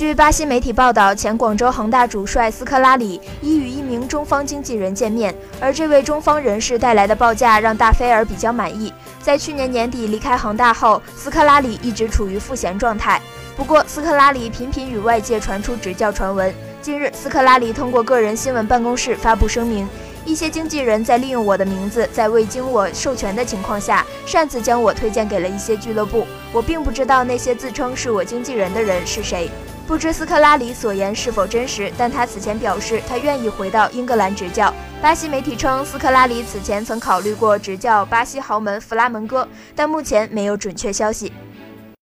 据巴西媒体报道，前广州恒大主帅斯科拉里已与一名中方经纪人见面，而这位中方人士带来的报价让大菲尔比较满意。在去年年底离开恒大后，斯科拉里一直处于赋闲状态。不过，斯科拉里频频与外界传出执教传闻。近日，斯科拉里通过个人新闻办公室发布声明：一些经纪人在利用我的名字，在未经我授权的情况下，擅自将我推荐给了一些俱乐部。我并不知道那些自称是我经纪人的人是谁。不知斯科拉里所言是否真实，但他此前表示他愿意回到英格兰执教。巴西媒体称，斯科拉里此前曾考虑过执教巴西豪门弗拉门戈，但目前没有准确消息。